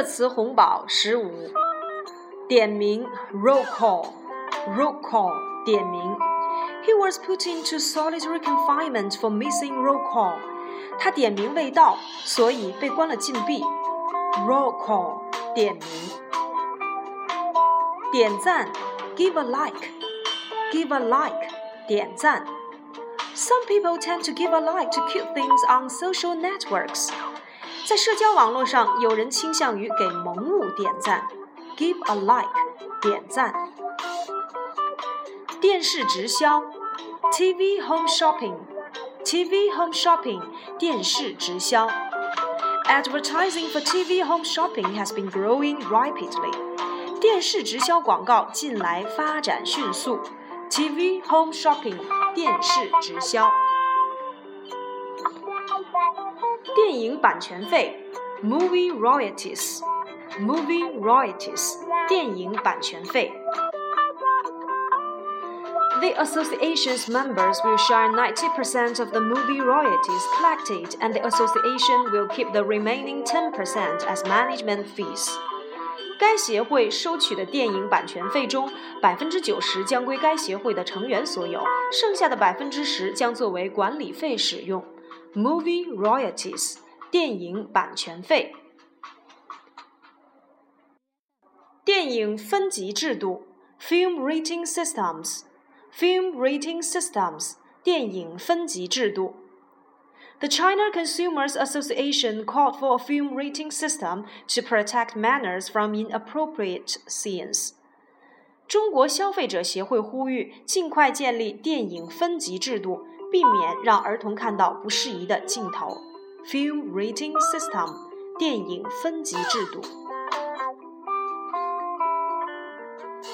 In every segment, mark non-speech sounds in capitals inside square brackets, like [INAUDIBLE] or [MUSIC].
热词红宝十五，点名 roll call，roll call 点名。He was put into solitary confinement for missing roll call。他点名未到，所以被关了禁闭。roll call 点名。点赞 give a like，give a like 点赞。Some people tend to give a like to cute things on social networks。 在社交网络上，有人倾向于给萌物点赞，give a like，点赞。电视直销，TV home shopping，TV home shopping，电视直销。Advertising for TV home shopping has been growing rapidly。电视直销广告近来发展迅速。TV home shopping，电视直销。电影版权费，movie royalties，movie royalties，电影版权费。The association's members will share 90% of the movie royalties collected, and the association will keep the remaining 10% as management fees. 该协会收取的电影版权费中，百分之九十将归该协会的成员所有，剩下的百分之十将作为管理费使用。 Movie royalties，电影版权费。电影分级制度，film rating systems，film rating systems，电影分级制度。The China Consumers Association called for a film rating system to protect minors from inappropriate scenes. 中国消费者协会呼吁尽快建立电影分级制度， 避免让儿童看到不适宜的镜头。Film rating system，电影分级制度。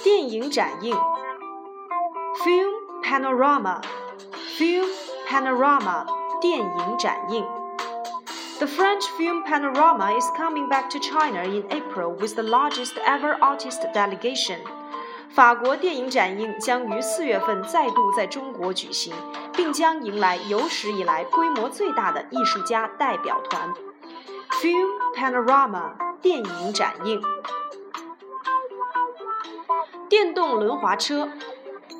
电影展映，Film panorama，Film panorama，电影展映。The French film panorama is coming back to China in April with the largest ever artist delegation. 法国电影展映将于四月份再度在中国举行，并将迎来有史以来规模最大的艺术家代表团。Film Panorama 电影展映。电动轮滑车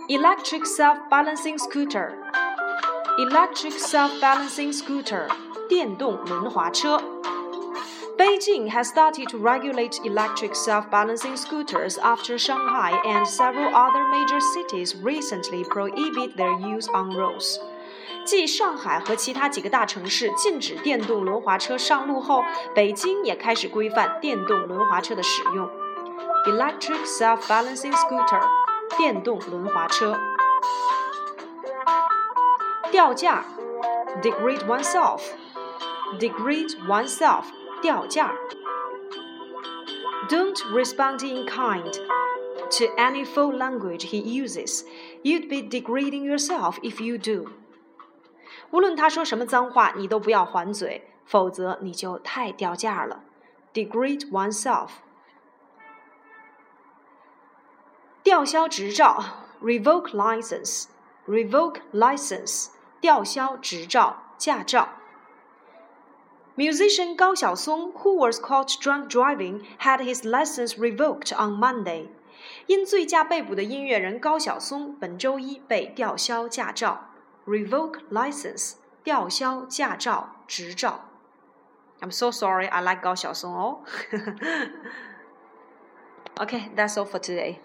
，Electric Self-Balancing Scooter，Electric Self-Balancing Scooter 电动轮滑车。Beijing has started to regulate electric self-balancing scooters after Shanghai and several other major cities recently prohibit their use on roads. 继上海和其他几个大城市禁止电动轮滑车上路后，北京也开始规范电动轮滑车的使用。Electric self-balancing scooter，电动轮滑车。吊架，degrade oneself，degrade oneself。 掉价。Don't respond in kind to any foul language he uses. You'd be degrading yourself if you do. 无论他说什么脏话，你都不要还嘴，否则你就太掉价了。Degrade oneself. 吊销执照，revoke license. Revoke license. 吊销执照、驾照。 Musician Gao Xiaosong, who was caught drunk driving, had his license revoked on Monday. 因醉驾被捕的音乐人高晓松本周一被吊销驾照，revoke license，吊销驾照执照。I'm so sorry, I like 高晓松哦。okay, [LAUGHS] that's all for today.